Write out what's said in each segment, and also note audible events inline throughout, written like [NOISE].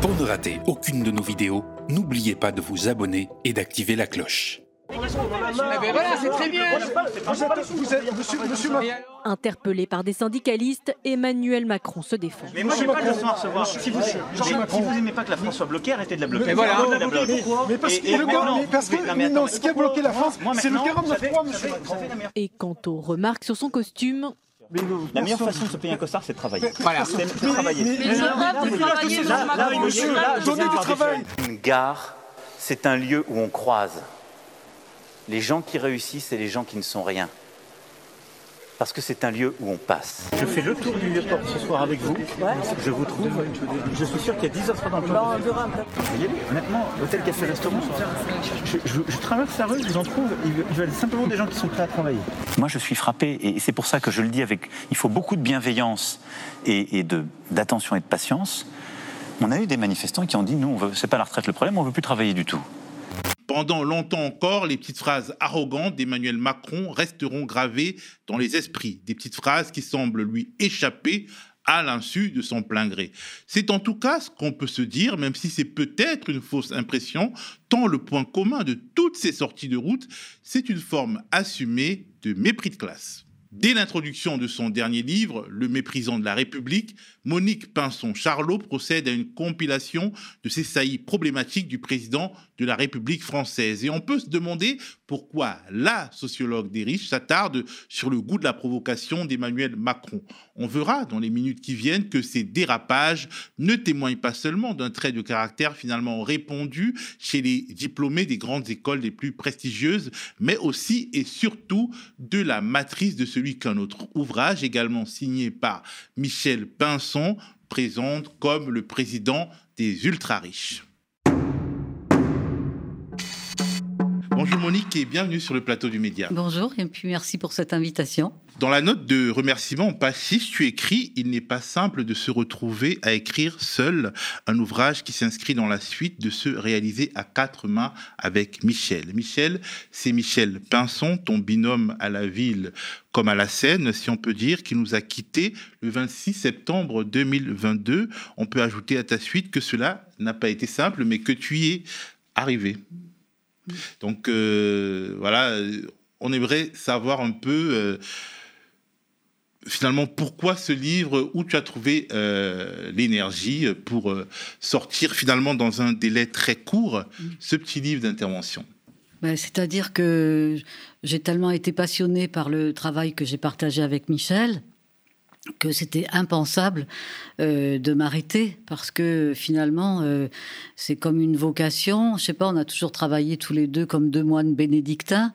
Pour ne rater aucune de nos vidéos, n'oubliez pas de vous abonner et d'activer la cloche. Macron. Interpellé par des syndicalistes, Emmanuel Macron se défend. Mais moi, j'ai pas à recevoir. Monsieur- Si vous, monsieur- si monsieur vous Macron. aimez pas que la France soit bloquée, arrêtez de la bloquer. Mais voilà. Mais parce que, non, ce qui a bloqué la France, c'est le maintenant, 49 ça fait- 3, ça monsieur Macron. Et quant aux remarques sur son costume, La meilleure façon de se payer un costard, c'est de travailler. Voilà. C'est de travailler. donnez du travail. Une gare, c'est un lieu où on croise les gens qui réussissent et les gens qui ne sont rien. Parce que c'est un lieu où on passe. Je fais le tour du Vieux-Port ce soir avec vous. Je vous trouve. Je suis sûr qu'il y a 10 offres d'emploi. Vous y allez Maintenant, hôtel, café, restaurant. Je, je- je traverse la rue, je vous en trouve. Il y a simplement des gens qui sont prêts à travailler. Moi, je suis frappé, et c'est pour ça que je le dis avec. Il faut beaucoup de bienveillance et, et de- d'attention et de patience. On a eu des manifestants qui ont dit nous, on veut- c'est pas la retraite le problème, on veut plus travailler du tout. Pendant longtemps encore, les petites phrases arrogantes d'Emmanuel Macron resteront gravées dans les esprits. Des petites phrases qui semblent lui échapper à l'insu de son plein gré. C'est en tout cas ce qu'on peut se dire, même si c'est peut-être une fausse impression, tant le point commun de toutes ces sorties de route, c'est une forme assumée de mépris de classe. Dès l'introduction de son dernier livre, Le méprisant de la République, Monique Pinson-Charlot procède à une compilation de ces saillies problématiques du président de la République française. Et on peut se demander pourquoi la sociologue des riches s'attarde sur le goût de la provocation d'Emmanuel Macron. On verra dans les minutes qui viennent que ces dérapages ne témoignent pas seulement d'un trait de caractère finalement répandu chez les diplômés des grandes écoles les plus prestigieuses, mais aussi et surtout de la matrice de celui qu'un autre ouvrage, également signé par Michel Pinson, présente comme le président des ultra-riches. Bonjour Monique et bienvenue sur le plateau du Média. Bonjour et puis merci pour cette invitation. Dans la note de remerciement 6, tu écris Il n'est pas simple de se retrouver à écrire seul un ouvrage qui s'inscrit dans la suite de se réaliser à quatre mains avec Michel. Michel, c'est Michel Pinson, ton binôme à la ville comme à la scène, si on peut dire, qui nous a quittés le 26 septembre 2022. On peut ajouter à ta suite que cela n'a pas été simple, mais que tu y es arrivé. Donc euh, voilà, euh, on aimerait savoir un peu euh, finalement pourquoi ce livre, où tu as trouvé euh, l'énergie pour sortir finalement dans un délai très court ce petit livre d'intervention? Ben, C'est-à-dire que j'ai tellement été passionnée par le travail que j'ai partagé avec Michel que c'était impensable euh, de m'arrêter parce que finalement euh, c'est comme une vocation. Je sais pas, on a toujours travaillé tous les deux comme deux moines bénédictins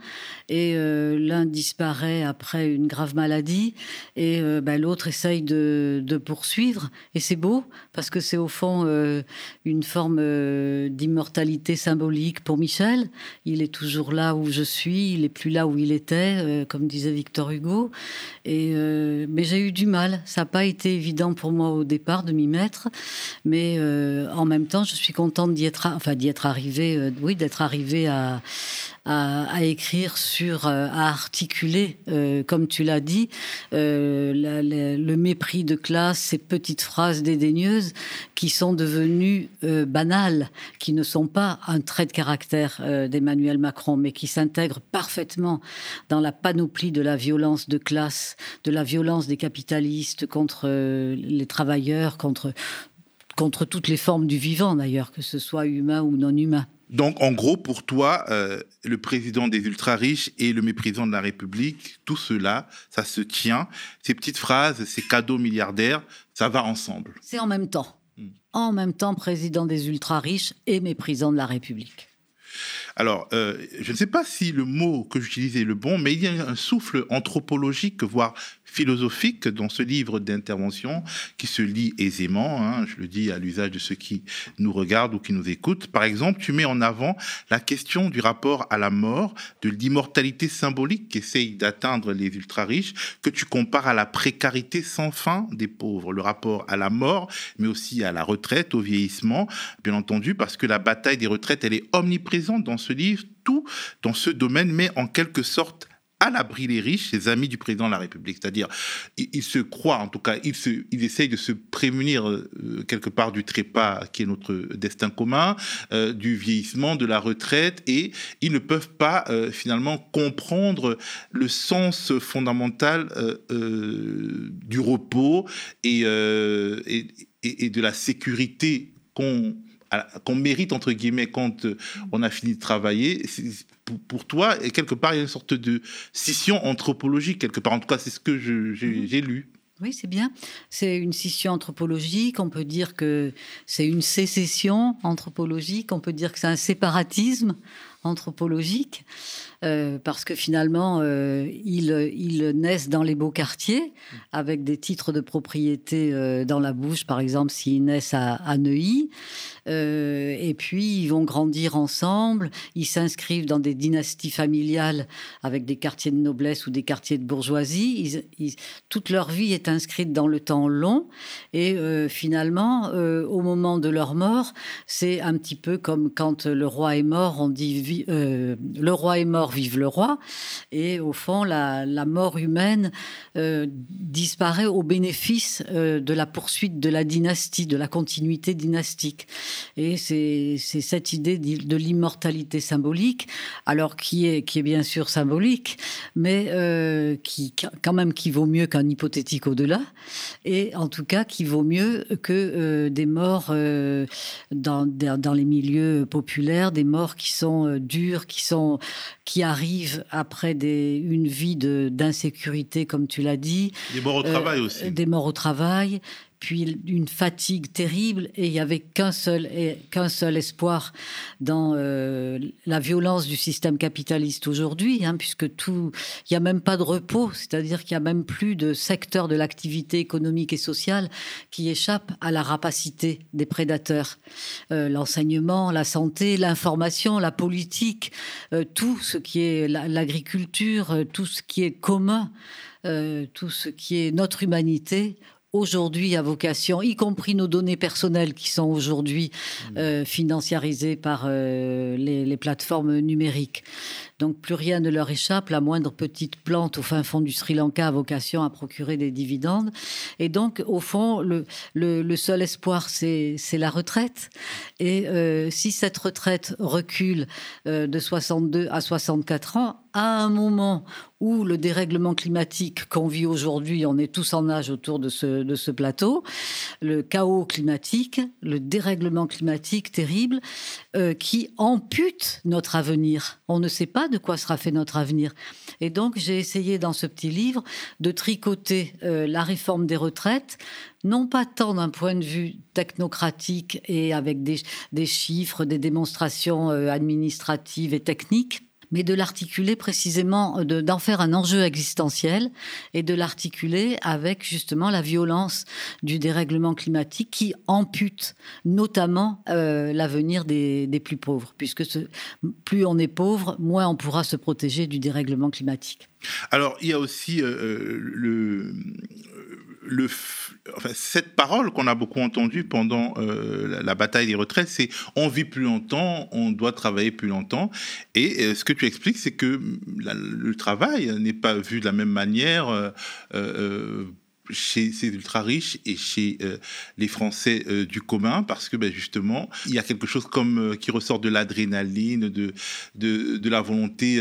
et euh, l'un disparaît après une grave maladie et ben, l'autre essaye de, poursuivre et c'est beau parce que c'est au fond une forme d'immortalité symbolique pour Michel. Il est toujours là où je suis, il est plus là où il était, comme disait Victor Hugo. Et mais j'ai eu du mal. Ça n'a pas été évident pour moi au départ de m'y mettre, mais euh, en même temps, je suis contente d'y être, enfin arrivée, euh, oui, d'être arrivée à, à, écrire sur, euh, à articuler, euh, comme tu l'as dit, euh, le mépris de classe, ces petites phrases dédaigneuses qui sont devenues banales, qui ne sont pas un trait de caractère d'Emmanuel Macron, mais qui s'intègrent parfaitement dans la panoplie de la violence de classe, de la violence des capitalistes contre les travailleurs, contre, contre toutes les formes du vivant d'ailleurs, que ce soit humain ou non humain. Donc, en gros, pour toi, euh, le président des ultra-riches et le méprisant de la République, tout cela, ça se tient. Ces petites phrases, ces cadeaux milliardaires, ça va ensemble. C'est en même temps. Hmm. En même temps, président des ultra-riches et méprisant de la République. Alors, euh, je ne sais pas si le mot que j'utilise est le bon, mais il y a un souffle anthropologique, voire philosophique, dans ce livre d'intervention qui se lit aisément. hein, je le dis à l'usage de ceux qui nous regardent ou qui nous écoutent. Par exemple, tu mets en avant la question du rapport à la mort, de l'immortalité symbolique qu'essayent d'atteindre les ultra-riches, que tu compares à la précarité sans fin des pauvres, le rapport à la mort, mais aussi à la retraite, au vieillissement, bien entendu, parce que la bataille des retraites, elle est omniprésente dans ce livre. Tout dans ce domaine met en quelque sorte à l'abri les riches, ses amis du président de la République. C'est-à-dire, il, se croit, en tout cas, il, se, il essaye de se prémunir euh, quelque part du trépas qui est notre destin commun, euh, du vieillissement, de la retraite, et ils ne peuvent pas euh, finalement comprendre le sens fondamental du repos et, et, et, de la sécurité qu'on qu'on mérite entre guillemets quand on a fini de travailler pour, toi, et quelque part, il y a une sorte de scission anthropologique, quelque part. En tout cas, c'est ce que mhm. j'ai lu. Oui, c'est bien. C'est une scission anthropologique. On peut dire que c'est une sécession anthropologique. On peut dire que c'est un séparatisme anthropologique. Euh, parce que finalement, euh, ils, naissent dans les beaux quartiers, avec des titres de propriété euh, dans la bouche, par exemple, s'ils naissent à, à Neuilly. et puis, ils vont grandir ensemble, ils s'inscrivent dans des dynasties familiales avec des quartiers de noblesse ou des quartiers de bourgeoisie. toute leur vie est inscrite dans le temps long. Et finalement, au moment de leur mort, c'est un petit peu comme quand le roi est mort, on dit le roi est mort, vive le roi. Et au fond, la, mort humaine euh, disparaît au bénéfice euh, de la poursuite de la dynastie, de la continuité dynastique. Et c'est cette idée de l'immortalité symbolique, alors qui est, bien sûr symbolique, mais euh, qui quand même vaut mieux qu'un hypothétique au-delà, et en tout cas qui vaut mieux que des morts dans les milieux populaires, des morts qui sont dures, qui sont qui arrive après des, une vie d'insécurité, comme tu l'as dit. Des morts au travail euh, aussi. Des morts au travail puis une fatigue terrible, et il n'y avait qu'un seul, qu'un seul espoir dans euh, la violence du système capitaliste aujourd'hui, hein, puisque tout, il n'y a même pas de repos, c'est-à-dire qu'il n'y a même plus de secteur de l'activité économique et sociale qui échappe à la rapacité des prédateurs. Euh, l'enseignement, la santé, l'information, la politique, euh, tout ce qui est l'agriculture, tout ce qui est commun. tout ce qui est notre humanité aujourd'hui à vocation, y compris nos données personnelles qui sont aujourd'hui mmh. euh, financiarisées par euh, les, plateformes numériques. Donc plus rien ne leur échappe, la moindre petite plante au fin fond du Sri Lanka a vocation à procurer des dividendes. Et donc au fond, le, seul espoir, c'est la retraite. Et euh, si cette retraite recule de 62 à 64 ans, à un moment où le dérèglement climatique qu'on vit aujourd'hui, on est tous en âge autour de ce, de ce plateau, le chaos climatique, le dérèglement climatique terrible, euh, qui ampute notre avenir. On ne sait pas de quoi sera fait notre avenir. Et donc j'ai essayé dans ce petit livre de tricoter euh, la réforme des retraites, non pas tant d'un point de vue technocratique et avec des, chiffres, des démonstrations euh, administratives et techniques, mais de l'articuler précisément, euh, d'en faire un enjeu existentiel et de l'articuler avec justement la violence du dérèglement climatique qui ampute notamment euh, l'avenir des, plus pauvres, puisque plus on est pauvre, moins on pourra se protéger du dérèglement climatique. Alors, il y a aussi euh, le, cette parole qu'on a beaucoup entendue pendant euh, la, bataille des retraites, c'est on vit plus longtemps, on doit travailler plus longtemps. Et euh, ce que tu expliques, c'est que le travail n'est pas vu de la même manière euh, chez ces ultra riches et chez euh, les Français euh, du commun parce que ben, justement il y a quelque chose comme euh, qui ressort de l'adrénaline de, de, de la volonté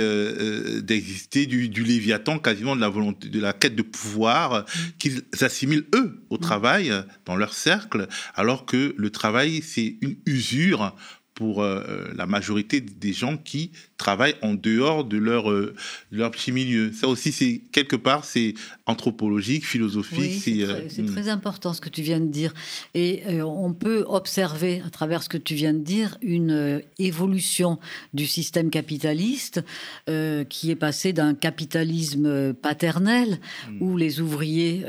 d'exister du, du, léviathan quasiment de la volonté de la quête de pouvoir qu'ils assimilent eux au travail dans leur cercle alors que le travail c'est une usure pour euh, euh, la majorité des gens qui travaillent en dehors de leur, euh, leur petit milieu. Ça aussi, c'est quelque part, c'est anthropologique, philosophique. c'est très, hmm. important ce que tu viens de dire. Et on peut observer à travers ce que tu viens de dire une évolution du système capitaliste qui est passé d'un capitalisme paternel hmm. où les ouvriers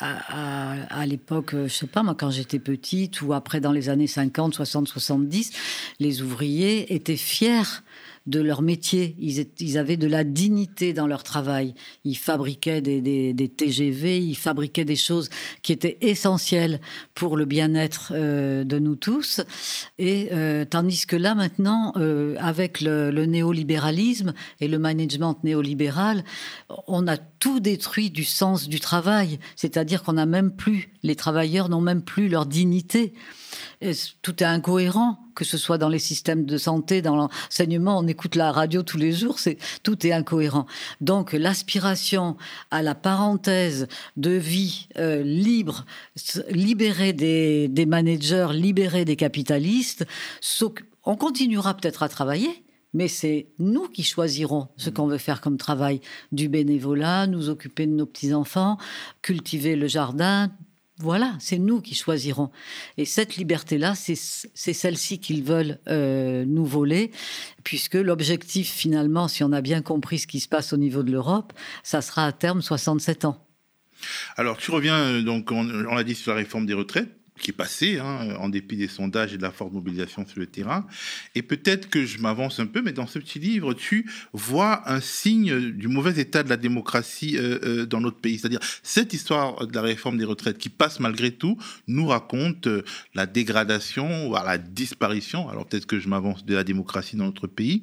à, l'époque, euh, je sais pas, moi, quand j'étais petite, ou après dans les années 50, 60, 70, les ouvriers étaient fiers de leur métier. Ils, avaient de la dignité dans leur travail. Ils fabriquaient des, TGV, ils fabriquaient des choses qui étaient essentielles pour le bien-être euh, de nous tous. Et euh, tandis que là, maintenant, euh, avec le, le néolibéralisme et le management néolibéral, on a tout détruit du sens du travail. C'est-à-dire qu'on n'a même plus, les travailleurs n'ont même plus leur dignité tout est incohérent, que ce soit dans les systèmes de santé, dans l'enseignement, on écoute la radio tous les jours, tout est incohérent. Donc l'aspiration à la parenthèse de vie euh, libre, libérée des, des managers, libérée des capitalistes, on continuera peut-être à travailler, mais c'est nous qui choisirons ce qu'on veut faire comme travail. Du bénévolat, nous occuper de nos petits-enfants, cultiver le jardin, voilà, c'est nous qui choisirons. Et cette liberté-là, c'est celle-ci qu'ils veulent euh, nous voler, puisque l'objectif, finalement, si on a bien compris ce qui se passe au niveau de l'Europe, ça sera à terme 67 ans. Alors, tu reviens, euh, donc, on, on l'a dit sur la réforme des retraites qui est passé, hein, en dépit des sondages et de la forte mobilisation sur le terrain. Et peut-être que je m'avance un peu, mais dans ce petit livre, tu vois un signe du mauvais état de la démocratie euh, euh, dans notre pays. C'est-à-dire, cette histoire de la réforme des retraites qui passe malgré tout nous raconte euh, la dégradation, voire la disparition, alors peut-être que je m'avance de la démocratie dans notre pays.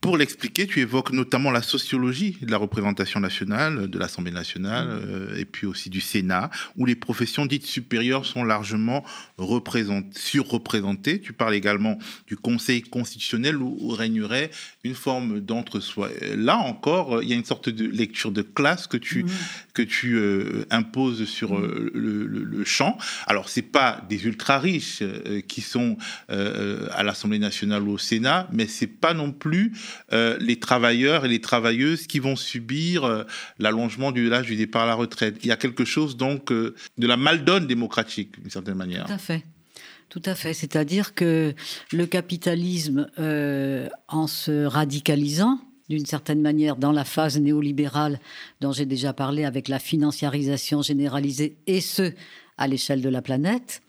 Pour l'expliquer, tu évoques notamment la sociologie de la représentation nationale, de l'Assemblée nationale, mmh. euh, et puis aussi du Sénat, où les professions dites supérieures sont largement surreprésentées. Tu parles également du Conseil constitutionnel où, régnerait une forme d'entre-soi. Là encore, il y a une sorte de lecture de classe que tu, mmh. que tu euh, imposes sur mmh. euh, le, le, champ. Alors, c'est pas des ultra-riches qui sont à l'Assemblée nationale ou au Sénat, mais c'est pas non plus euh, les travailleurs et les travailleuses qui vont subir euh, l'allongement du l'âge du départ à la retraite. Il y a quelque chose donc euh, de la maldonne démocratique, d'une certaine manière. Tout à fait. Tout à fait. C'est-à-dire que le capitalisme, en se radicalisant, d'une certaine manière dans la phase néolibérale dont j'ai déjà parlé avec la financiarisation généralisée et ce à l'échelle de la planète,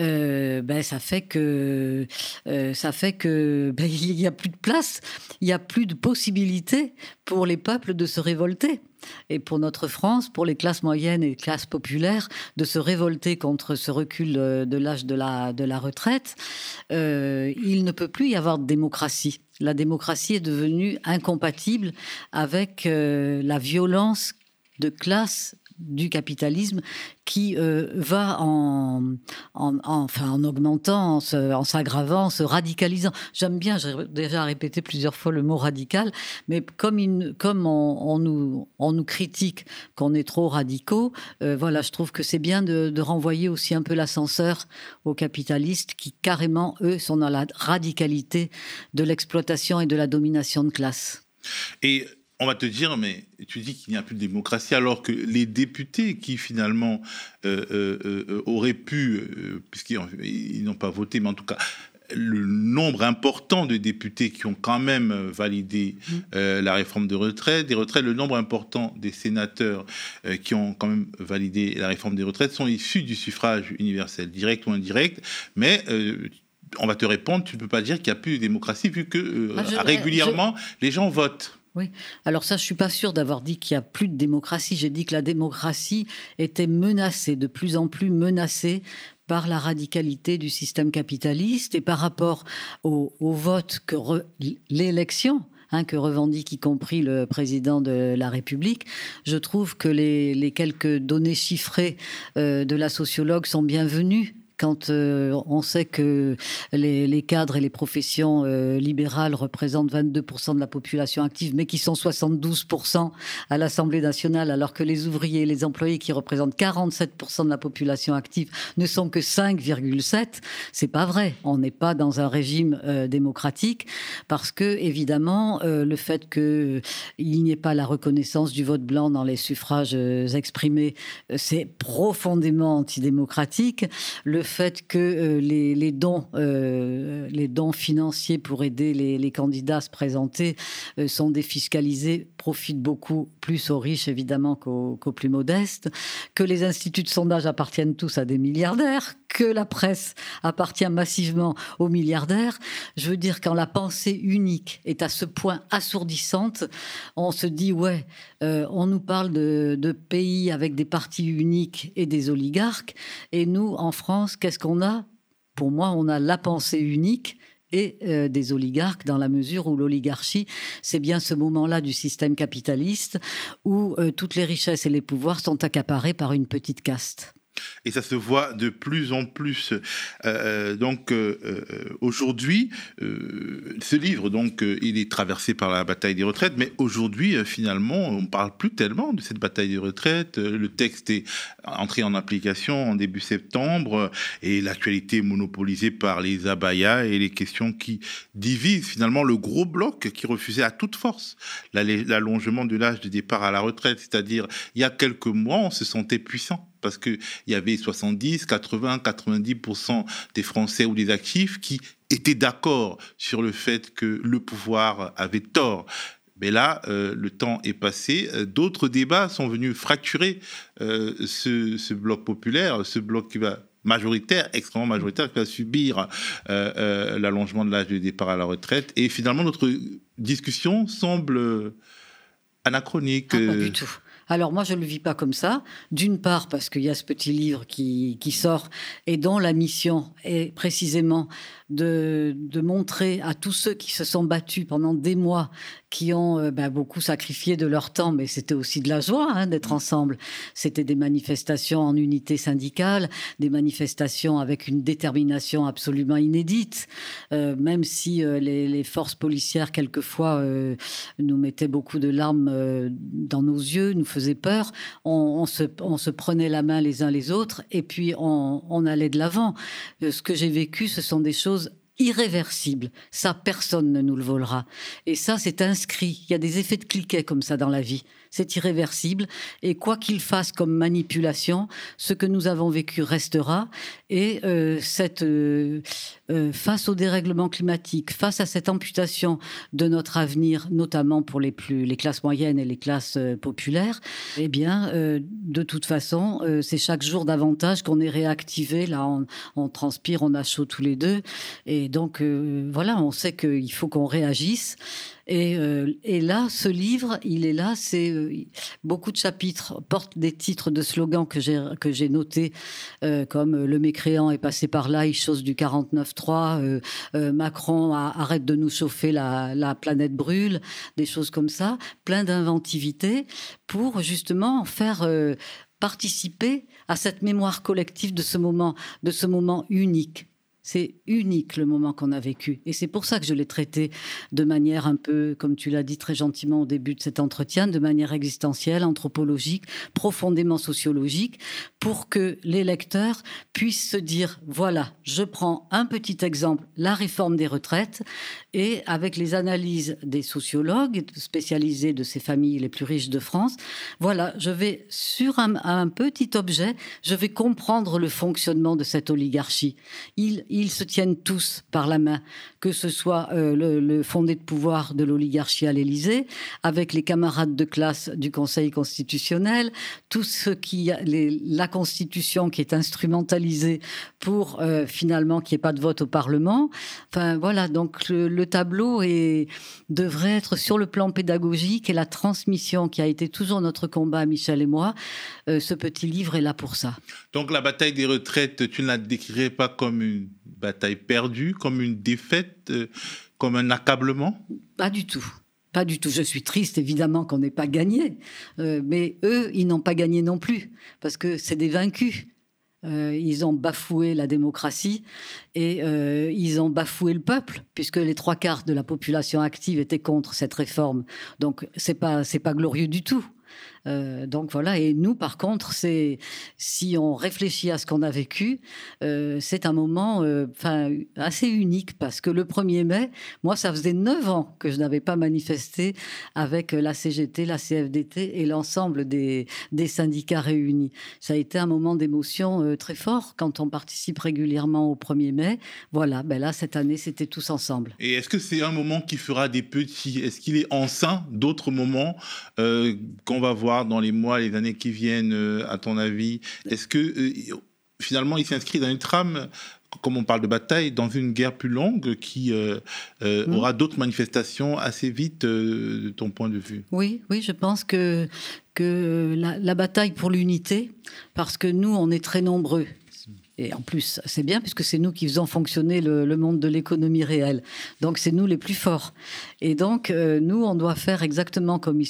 euh, ben ça fait que euh, ça fait que [LAUGHS] ben, il n'y a plus de place, il n'y a plus de possibilité pour les peuples de se révolter. Et pour notre France, pour les classes moyennes et classes populaires, de se révolter contre ce recul euh, de l'âge de la, de la retraite, il ne peut plus y avoir de démocratie. La démocratie est devenue incompatible avec la violence de classe du capitalisme qui euh, va en, enfin, en augmentant, en s'aggravant, en, se radicalisant. J'aime bien, j'ai déjà répété plusieurs fois le mot radical, mais comme, comme on, nous, on nous critique qu'on est trop radicaux, euh, voilà, je trouve que c'est bien de, de renvoyer aussi un peu l'ascenseur aux capitalistes qui carrément, eux, sont dans la radicalité de l'exploitation et de la domination de classe. Et on va te dire, mais tu dis qu'il n'y a plus de démocratie, alors que les députés qui finalement euh, euh, euh, auraient pu, puisqu'ils n'ont pas voté, mais en tout cas, le nombre important de députés qui ont quand même validé mmh. la réforme de retraite, des retraites, le nombre important des sénateurs qui ont quand même validé la réforme des retraites sont issus du suffrage universel, direct ou indirect, mais on va te répondre, tu ne peux pas dire qu'il n'y a plus de démocratie vu que régulièrement les gens votent. Oui. Alors ça, je suis pas sûre d'avoir dit qu'il y a plus de démocratie. J'ai dit que la démocratie était menacée, de plus en plus menacée par la radicalité du système capitaliste et par rapport au, vote que l'élection hein, que revendique y compris le président de la République. Je trouve que les, quelques données chiffrées euh, de la sociologue sont bienvenues quand euh, on sait que les, cadres et les professions euh, libérales représentent 22% de la population active, mais qui sont 72% à l'Assemblée nationale, alors que les ouvriers et les employés qui représentent 47% de la population active ne sont que 5,7, c'est pas vrai. On n'est pas dans un régime euh, démocratique parce que évidemment le fait qu'il n'y ait pas la reconnaissance du vote blanc dans les suffrages exprimés, c'est profondément antidémocratique. Fait que euh, les, dons, euh, les dons financiers pour aider les, candidats à se présenter euh, sont défiscalisés, profitent beaucoup plus aux riches évidemment qu'aux plus modestes, que les instituts de sondage appartiennent tous à des milliardaires, que la presse appartient massivement aux milliardaires. Je veux dire, quand la pensée unique est à ce point assourdissante, on se dit, ouais, euh, on nous parle de, pays avec des partis uniques et des oligarques. Et nous, en France, qu'est-ce qu'on a? Pour moi, on a la pensée unique et euh, des oligarques dans la mesure où l'oligarchie, c'est bien ce moment-là du système capitaliste où euh, toutes les richesses et les pouvoirs sont accaparés par une petite caste. Et ça se voit de plus en plus. Euh, euh donc euh, aujourd'hui, ce livre, donc, il est traversé par la bataille des retraites, mais aujourd'hui, finalement, on parle plus tellement de cette bataille des retraites. Le texte est entré en application en début septembre et l'actualité est monopolisée par les abayas et les questions qui divisent finalement le gros bloc qui refusait à toute force l'allongement de l'âge de départ à la retraite. C'est-à-dire, il y a quelques mois, on se sentait puissant parce qu'il y avait 70, 80, 90% des Français ou des actifs qui étaient d'accord sur le fait que le pouvoir avait tort. Mais là, euh, le temps est passé. D'autres débats sont venus fracturer euh, ce, bloc populaire, ce bloc qui va majoritaire, extrêmement majoritaire, qui va subir euh, l'allongement de l'âge de départ à la retraite. Et finalement, notre discussion semble anachronique. Ah, pas du tout. Alors moi, je ne le vis pas comme ça. D'une part, parce qu'il y a ce petit livre qui, qui, sort et dont la mission est précisément de, de, montrer à tous ceux qui se sont battus pendant des mois, qui ont euh, bah, beaucoup sacrifié de leur temps, mais c'était aussi de la joie hein, d'être mmh. ensemble. C'était des manifestations en unité syndicale, des manifestations avec une détermination absolument inédite, euh, même si euh, les, les, forces policières, quelquefois, nous mettaient beaucoup de larmes dans nos yeux, nous faisaient peur. On, on, se, on, se, prenait la main les uns les autres et puis on, on allait de l'avant. ce que j'ai vécu, ce sont des choses irréversible. Ça, personne ne nous le volera. Et ça, c'est inscrit. Il y a des effets de cliquet comme ça dans la vie c'est irréversible. Et quoi qu'il fasse comme manipulation, ce que nous avons vécu restera. Et euh, cette, euh, euh, face au dérèglement climatique, face à cette amputation de notre avenir, notamment pour les, plus, les classes moyennes et les classes populaires, eh bien, de toute façon, c'est chaque jour davantage qu'on est réactivé. Là, on, on, transpire, on a chaud tous les deux. Et donc, voilà, on sait qu'il faut qu'on réagisse. Et, euh, et, là, ce livre, il est là. C'est euh, beaucoup de chapitres portent des titres de slogans que j'ai que j'ai notés, euh, comme le mécréant est passé par là, il chose du 49.3, Macron arrête de nous chauffer, la, la, planète brûle, des choses comme ça, plein d'inventivité pour justement faire participer à cette mémoire collective de ce moment, de ce moment unique. C'est unique le moment qu'on a vécu. Et c'est pour ça que je l'ai traité de manière un peu, comme tu l'as dit très gentiment au début de cet entretien, de manière existentielle, anthropologique, profondément sociologique, pour que les lecteurs puissent se dire, voilà, je prends un petit exemple, la réforme des retraites, et avec les analyses des sociologues spécialisés de ces familles les plus riches de France, voilà, je vais sur un, petit objet, je vais comprendre le fonctionnement de cette oligarchie. Ils se tiennent tous par la main, que ce soit euh, le, fondé de pouvoir de l'oligarchie à l'Élysée, avec les camarades de classe du Conseil constitutionnel, tout ce qui, la Constitution qui est instrumentalisée pour euh, finalement qu'il n'y ait pas de vote au Parlement. Enfin voilà, donc le, le tableau est, devrait être sur le plan pédagogique et la transmission qui a été toujours notre combat, Michel et moi. Euh, ce petit livre est là pour ça. Donc la bataille des retraites, tu ne la décrirais pas comme une bataille perdue, comme une défaite, euh, comme un accablement? Pas du tout. Pas du tout. Je suis triste, évidemment, qu'on n'ait pas gagné. Euh, mais eux, ils n'ont pas gagné non plus, parce que c'est des vaincus. Euh, ils ont bafoué la démocratie et ils ont bafoué le peuple, puisque les trois quarts de la population active étaient contre cette réforme. Donc, c'est pas, c'est pas glorieux du tout. Euh, donc voilà. Et nous, par contre, c'est si on réfléchit à ce qu'on a vécu, euh, c'est un moment, euh, assez unique parce que le 1er mai, moi, ça faisait neuf ans que je n'avais pas manifesté avec la CGT, la CFDT et l'ensemble des, des syndicats réunis. Ça a été un moment d'émotion très fort quand on participe régulièrement au 1er mai. Voilà. Ben là, cette année, c'était tous ensemble. Et est-ce que c'est un moment qui fera des petits? Est-ce qu'il est en sein d'autres moments qu'on va voir dans les mois, les années qui viennent, euh, à ton avis Est-ce que euh, finalement, il s'inscrit dans une trame comme on parle de bataille, dans une guerre plus longue qui euh, euh, mm. aura d'autres manifestations assez vite, euh, de ton point de vue? Oui, oui, je pense que, que la bataille pour l'unité, parce que nous, on est très nombreux et en plus, c'est bien puisque c'est nous qui faisons fonctionner le, monde de l'économie réelle. Donc c'est nous les plus forts. Et donc euh, nous, on doit faire exactement comme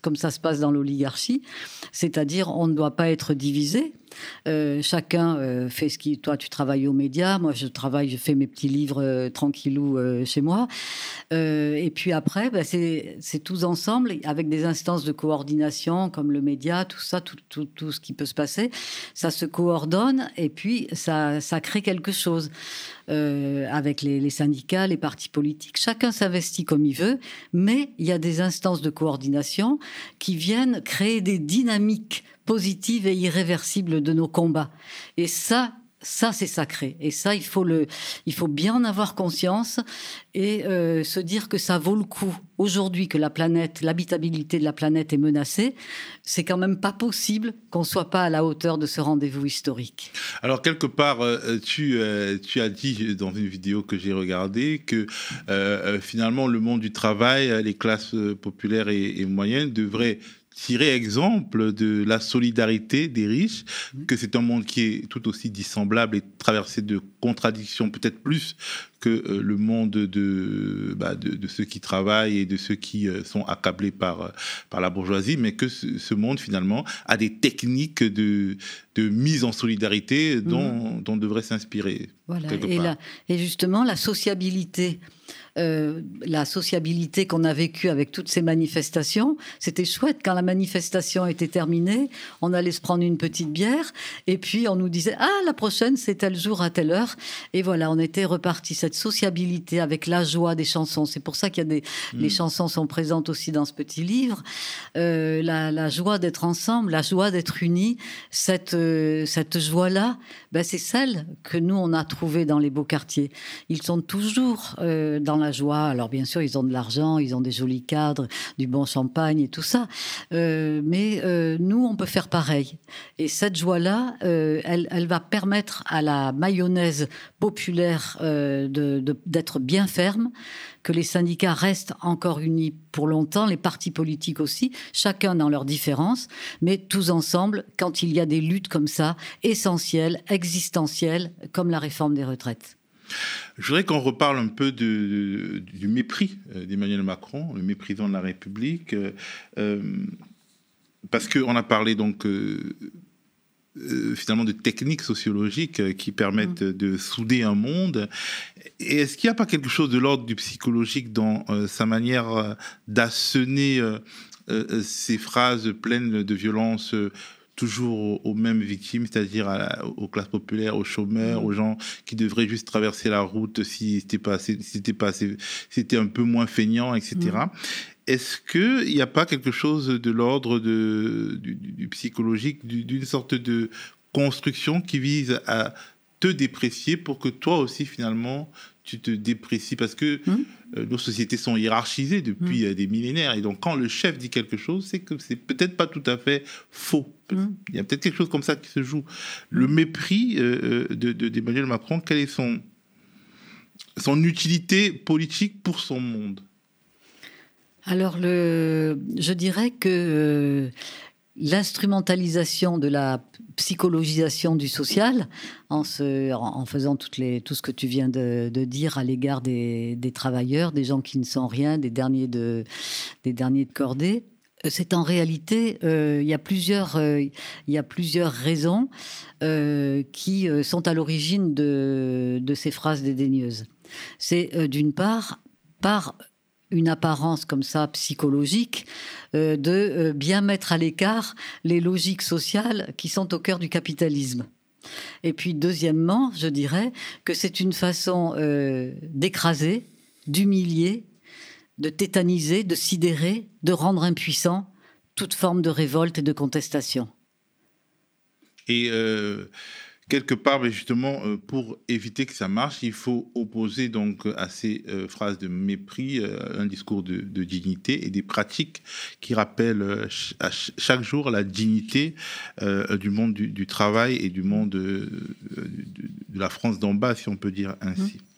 comme ça se passe dans l'oligarchie, c'est-à-dire on ne doit pas être divisé. Euh, chacun euh, fait ce qui. Toi, tu travailles aux médias. Moi, je travaille, je fais mes petits livres tranquillou chez moi. et puis après, bah, c'est tous ensemble, avec des instances de coordination comme le média, tout ça, tout, ce qui peut se passer. Ça se coordonne. Et puis, ça, crée quelque chose euh, avec les, syndicats, les partis politiques. Chacun s'investit comme il veut, mais il y a des instances de coordination qui viennent créer des dynamiques positives et irréversibles de nos combats. Et ça, ça, c'est sacré. Et ça, il faut, le, il faut bien en avoir conscience et euh, se dire que ça vaut le coup. Aujourd'hui, que la planète, l'habitabilité de la planète est menacée, c'est quand même pas possible qu'on soit pas à la hauteur de ce rendez-vous historique. Alors, quelque part, euh, tu, euh, tu as dit dans une vidéo que j'ai regardée que finalement, le monde du travail, les classes populaires et moyennes devraient tirer exemple de la solidarité des riches, que c'est un monde qui est tout aussi dissemblable et traversé de contradictions, peut-être plus que euh, le monde bah, de, de, ceux qui travaillent et de ceux qui euh, sont accablés par, euh, par la bourgeoisie, mais que ce, monde, finalement, a des techniques de, de mise en solidarité dont, mmh. on devrait s'inspirer. Voilà, et, et justement, la sociabilité euh, la sociabilité qu'on a vécue avec toutes ces manifestations. C'était chouette quand la manifestation était terminée, on allait se prendre une petite bière et puis on nous disait ah la prochaine c'est tel jour à telle heure et voilà on était reparti cette sociabilité avec la joie des chansons. C'est pour ça qu'il y a des mm. les chansons sont présentes aussi dans ce petit livre. Euh, la, joie d'être ensemble, la joie d'être unis, cette euh, cette joie là, ben, c'est celle que nous on a trouvée dans les beaux quartiers. Ils sont toujours dans la joie. Alors bien sûr, ils ont de l'argent, ils ont des jolis cadres, du bon champagne et tout ça. Euh, mais euh, nous, on peut faire pareil. Et cette joie-là, euh, elle, va permettre à la mayonnaise populaire d'être bien ferme, que les syndicats restent encore unis pour longtemps, les partis politiques aussi, chacun dans leurs différences, mais tous ensemble quand il y a des luttes comme ça, essentielles, existentielles, comme la réforme des retraites. Je voudrais qu'on reparle un peu du mépris euh, d'Emmanuel Macron, le méprisant de la République, euh, euh, parce qu'on a parlé donc finalement de techniques sociologiques qui permettent mmh. de souder un monde. Et est-ce qu'il n'y a pas quelque chose de l'ordre du psychologique dans sa manière d'assener ces phrases pleines de violence toujours aux, mêmes victimes, c'est-à-dire aux classes populaires, aux chômeurs, mmh. aux gens qui devraient juste traverser la route si c'était pas c'était pas c'était un peu moins feignant, etc. Mmh. Est-ce qu'il n'y a pas quelque chose de l'ordre de, du, psychologique, d'une sorte de construction qui vise à te déprécier pour que toi aussi, finalement, tu te déprécies? Parce que hum. euh, nos sociétés sont hiérarchisées depuis hum. euh, des millénaires. Et donc, quand le chef dit quelque chose, c'est que c'est peut-être pas tout à fait faux. Hum. Il y a peut-être quelque chose comme ça qui se joue. Le mépris euh, d'Emmanuel de, Macron, quelle est son, son utilité politique pour son monde? Alors, je dirais que l'instrumentalisation de la psychologisation du social en, faisant tout ce que tu viens de, dire à l'égard des, travailleurs, des gens qui ne sont rien, des derniers de, des cordée. Euh, c'est en réalité, euh, il, y a plusieurs, euh, il y a plusieurs raisons qui sont à l'origine de, de ces phrases dédaigneuses. C'est d'une part par une apparence comme ça psychologique euh, de euh, bien mettre à l'écart les logiques sociales qui sont au cœur du capitalisme. Et puis deuxièmement, je dirais que c'est une façon euh, d'écraser, d'humilier, de tétaniser, de sidérer, de rendre impuissant toute forme de révolte et de contestation. Et quelque part, mais justement, euh, pour éviter que ça marche, il faut opposer donc à ces euh, phrases de mépris euh, un discours de, dignité et des pratiques qui rappellent chaque jour la dignité du monde du, travail et du monde de, la France d'en bas, si on peut dire ainsi. Mmh.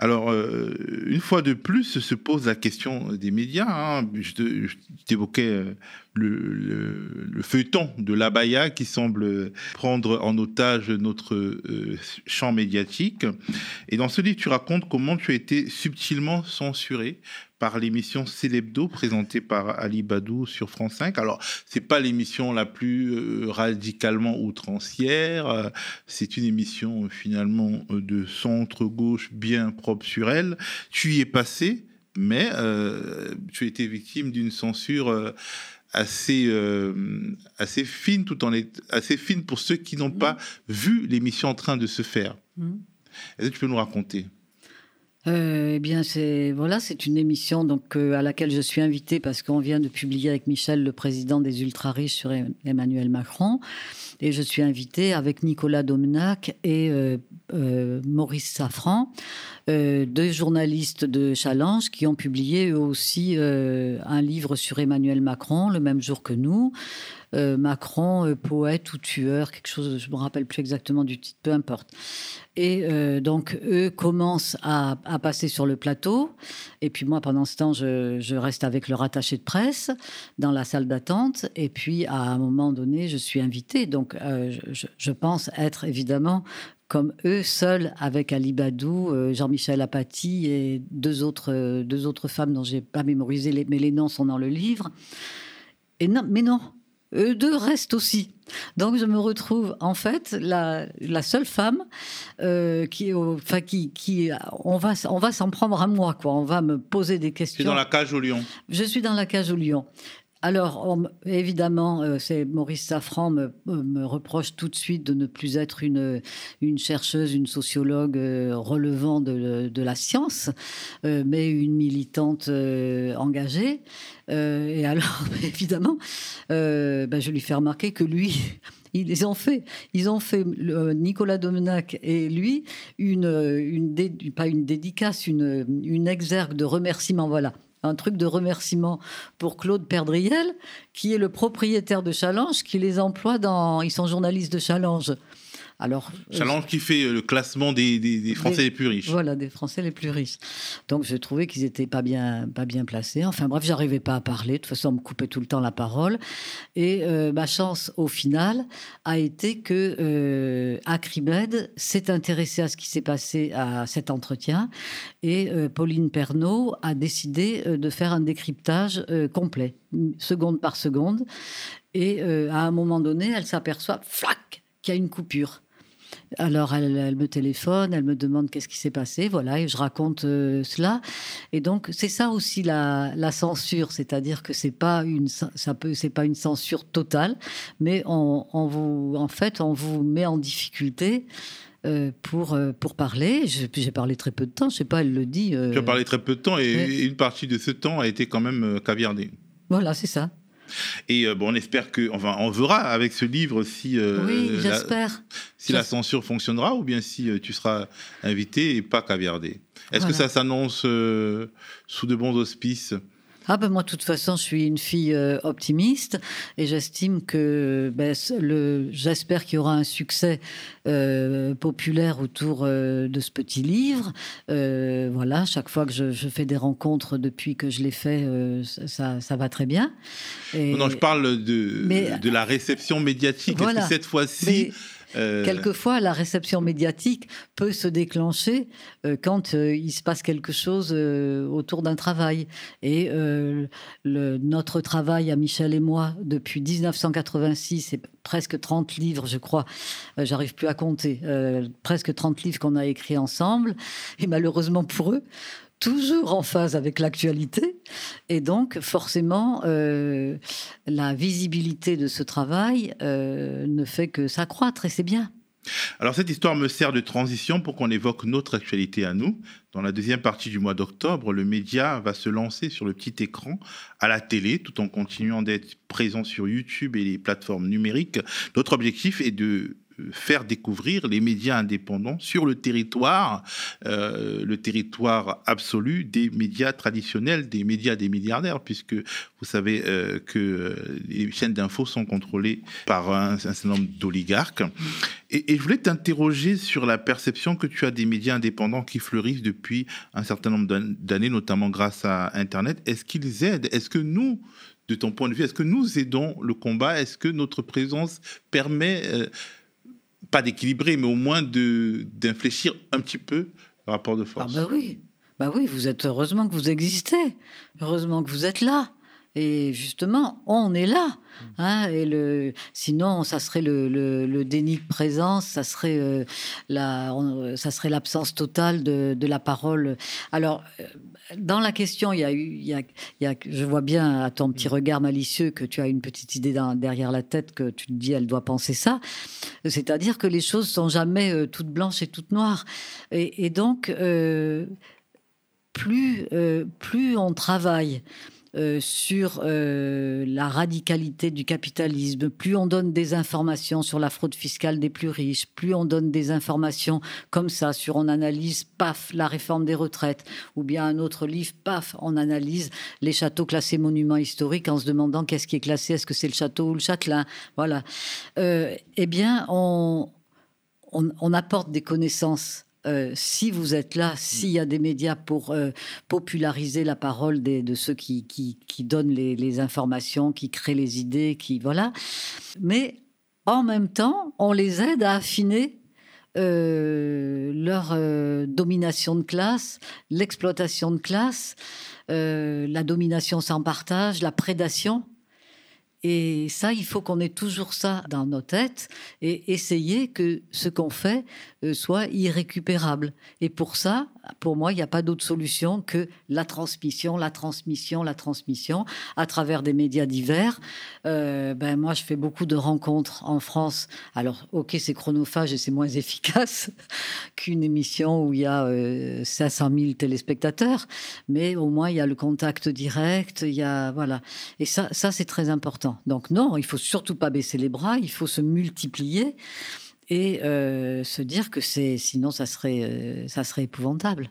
Alors, euh, une fois de plus, se pose la question des médias. Hein. Je, t'évoquais euh, le, feuilleton de l'abaya qui semble prendre en otage notre euh, champ médiatique. Et dans ce livre, tu racontes comment tu as été subtilement censuré par l'émission Célébdo présentée par Ali Badou sur France 5. Alors, c'est pas l'émission la plus euh, radicalement outrancière, euh, c'est une émission euh, finalement de centre gauche bien propre sur elle. Tu y es passé, mais tu as été victime d'une censure assez assez fine tout en est assez fine pour ceux qui n'ont mmh. pas vu l'émission en train de se faire. Mmh. Est-ce que tu peux nous raconter? Euh, eh bien, c'est voilà, c'est une émission donc euh, à laquelle je suis invitée parce qu'on vient de publier avec Michel, le président des ultra riches, sur Emmanuel Macron, et je suis invitée avec Nicolas Domenac et euh, Maurice Safran, deux journalistes de Challenge qui ont publié eux aussi un livre sur Emmanuel Macron le même jour que nous. Euh, Macron, euh, poète ou tueur, quelque chose, je me rappelle plus exactement du titre, peu importe. Et euh, donc, eux commencent à, passer sur le plateau. Et puis moi, pendant ce temps, je, reste avec leur attaché de presse dans la salle d'attente. Et puis, à un moment donné, je suis invitée. Donc, je, pense être évidemment comme eux, seuls, avec Ali Badou, Jean-Michel Apathy et deux autres, deux autres femmes dont j'ai pas mémorisé, les, mais les noms sont dans le livre. Et non, mais non, eux deux restent aussi. Donc je me retrouve en fait la, seule femme euh, qui, enfin qui, qui, on va, on va s'en prendre à moi quoi. On va me poser des questions. Tu es dans la cage au lion. Je suis dans la cage au lion. Alors, évidemment, euh, c'est Maurice Safran me, me, reproche tout de suite de ne plus être une, chercheuse, une sociologue euh, relevant de, la science, euh, mais une militante engagée. et alors, [LAUGHS] évidemment, ben, je lui fais remarquer que lui, [LAUGHS] ils ont fait, ils ont fait Nicolas Domenac et lui une, pas une dédicace, une, une exergue de remerciement. Voilà, un truc de remerciement pour Claude Perdriel, qui est le propriétaire de Challenge, qui les emploie dans. Ils sont journalistes de Challenge. Alors, Challenge qui fait euh, le classement des, Français les plus riches. Voilà, des Français les plus riches. Donc, je trouvais qu'ils n'étaient pas bien, pas bien placés. Enfin, bref, j'arrivais pas à parler. De toute façon, on me coupait tout le temps la parole. Et euh, ma chance, au final, a été que euh, Acrimed s'est intéressé à ce qui s'est passé à cet entretien. Et euh, Pauline Pernaud a décidé de faire un décryptage complet, seconde par seconde. Et à un moment donné, elle s'aperçoit, flac, qu'il y a une coupure. Alors elle, me téléphone, elle me demande qu'est-ce qui s'est passé, voilà, et je raconte euh, cela. Et donc c'est ça aussi la, censure, c'est-à-dire que c'est pas une ça peut c'est pas une censure totale, mais on, vous en fait on vous met en difficulté. Euh, pour, euh, pour parler. J'ai parlé très peu de temps, je sais pas, elle le dit. Tu as parlé très peu de temps et une partie de ce temps a été quand même caviardée. Voilà, c'est ça. Et euh, bon, on espère que, enfin, on verra avec ce livre si, euh, oui, j'espère. si la censure fonctionnera ou bien si euh, tu seras invité et pas caviardé. Est-ce que ça s'annonce sous de bons auspices? Ah ben moi, de toute façon, je suis une fille euh, optimiste et j'estime que ben, le, j'espère qu'il y aura un succès euh, populaire autour euh, de ce petit livre. voilà, chaque fois que je, fais des rencontres depuis que je l'ai fait, ça, ça, va très bien. non, je parle de, de la réception médiatique. Voilà. Est-ce que cette fois-ci... Euh, Quelquefois, la réception médiatique peut se déclencher euh, quand euh, il se passe quelque chose autour d'un travail. Et le, notre travail à Michel et moi, depuis 1986, c'est presque 30 livres, je crois, j'arrive plus à compter, presque 30 livres qu'on a écrits ensemble. Et malheureusement pour eux, toujours en phase avec l'actualité. Et donc, forcément, euh, la visibilité de ce travail euh, ne fait que s'accroître, et c'est bien. Alors cette histoire me sert de transition pour qu'on évoque notre actualité à nous. Dans la deuxième partie du mois d'octobre, le média va se lancer sur le petit écran à la télé tout en continuant d'être présent sur YouTube et les plateformes numériques. Notre objectif est de faire découvrir les médias indépendants sur le territoire, euh, le territoire absolu des médias traditionnels, des médias des milliardaires, puisque vous savez euh, que les chaînes d'infos sont contrôlées par un, certain nombre d'oligarques. Et, je voulais t'interroger sur la perception que tu as des médias indépendants qui fleurissent depuis un certain nombre d'années, notamment grâce à Internet. Est-ce qu'ils aident? Est-ce que nous, de ton point de vue, est-ce que nous aidons le combat? Est-ce que notre présence permet, euh, pas d'équilibrer, mais au moins d'infléchir un petit peu le rapport de force Ah bah oui, bah oui, vous êtes heureusement que vous existez, heureusement que vous êtes là. Et justement, on est là. Hein, et le, sinon, ça serait le, déni de présence, ça serait euh, la, ça serait l'absence totale de, la parole. Alors, euh, dans la question, il y a eu, il y a, je vois bien à ton petit regard malicieux que tu as une petite idée derrière la tête que tu te dis, elle doit penser ça. C'est-à-dire que les choses sont jamais euh, toutes blanches et toutes noires. Et, donc, plus, plus on travaille euh, sur euh, la radicalité du capitalisme, plus on donne des informations sur la fraude fiscale des plus riches, plus on donne des informations comme ça sur on analyse, paf, la réforme des retraites, ou bien un autre livre, paf, on analyse les châteaux classés monuments historiques en se demandant qu'est-ce qui est classé, est-ce que c'est le château ou le châtelain, voilà. Euh, eh bien, on, on apporte des connaissances euh, si vous êtes là, s'il y a des médias pour euh, populariser la parole de ceux qui, donnent les, informations, qui créent les idées, qui voilà. Mais en même temps, on les aide à affiner euh, leur domination de classe, l'exploitation de classe, la domination sans partage, la prédation. Et ça, il faut qu'on ait toujours ça dans nos têtes et essayer que ce qu'on fait soit irrécupérable. Et pour ça, pour moi, il n'y a pas d'autre solution que la transmission, la transmission, la transmission à travers des médias divers. Euh, ben moi, je fais beaucoup de rencontres en France. Alors, ok, c'est chronophage et c'est moins [LAUGHS] efficace qu'une émission où il y a 500 euh, 000 téléspectateurs, mais au moins il y a le contact direct. Il y a voilà, et ça, ça c'est très important. Donc non, il faut surtout pas baisser les bras. Il faut se multiplier et euh, se dire que c'est sinon ça serait euh, ça serait épouvantable.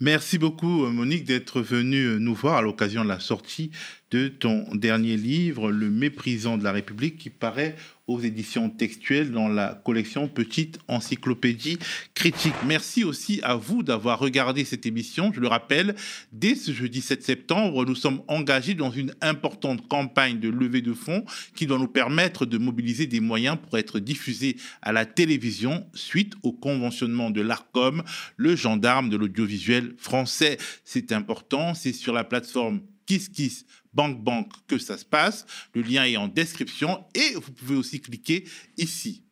Merci beaucoup Monique d'être venue nous voir à l'occasion de la sortie de ton dernier livre, Le méprisant de la République, qui paraît aux éditions textuelles dans la collection Petite Encyclopédie Critique. Merci aussi à vous d'avoir regardé cette émission. Je le rappelle, dès ce jeudi 7 septembre, nous sommes engagés dans une importante campagne de levée de fonds qui doit nous permettre de mobiliser des moyens pour être diffusés à la télévision suite au conventionnement de l'ARCOM, le gendarme de l'audiovisuel français. C'est important, c'est sur la plateforme KissKiss Bank Bank que ça se passe. Le lien est en description et vous pouvez aussi cliquer ici.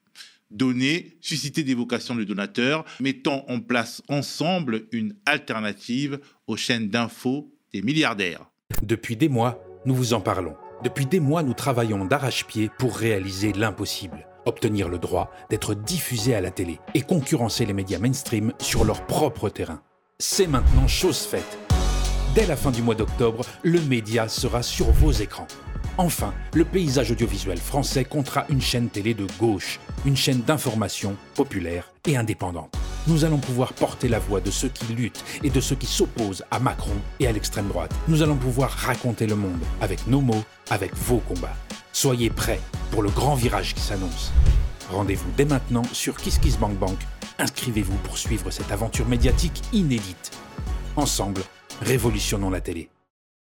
Donner, susciter des vocations de donateurs, mettons en place ensemble une alternative aux chaînes d'infos des milliardaires. Depuis des mois, nous vous en parlons. Depuis des mois, nous travaillons d'arrache-pied pour réaliser l'impossible. Obtenir le droit d'être diffusé à la télé et concurrencer les médias mainstream sur leur propre terrain. C'est maintenant chose faite Dès la fin du mois d'octobre, le média sera sur vos écrans. Enfin, le paysage audiovisuel français comptera une chaîne télé de gauche, une chaîne d'information populaire et indépendante. Nous allons pouvoir porter la voix de ceux qui luttent et de ceux qui s'opposent à Macron et à l'extrême droite. Nous allons pouvoir raconter le monde avec nos mots, avec vos combats. Soyez prêts pour le grand virage qui s'annonce. Rendez-vous dès maintenant sur KissKissBankBank. Inscrivez-vous pour suivre cette aventure médiatique inédite. Ensemble, Révolutionnons la télé.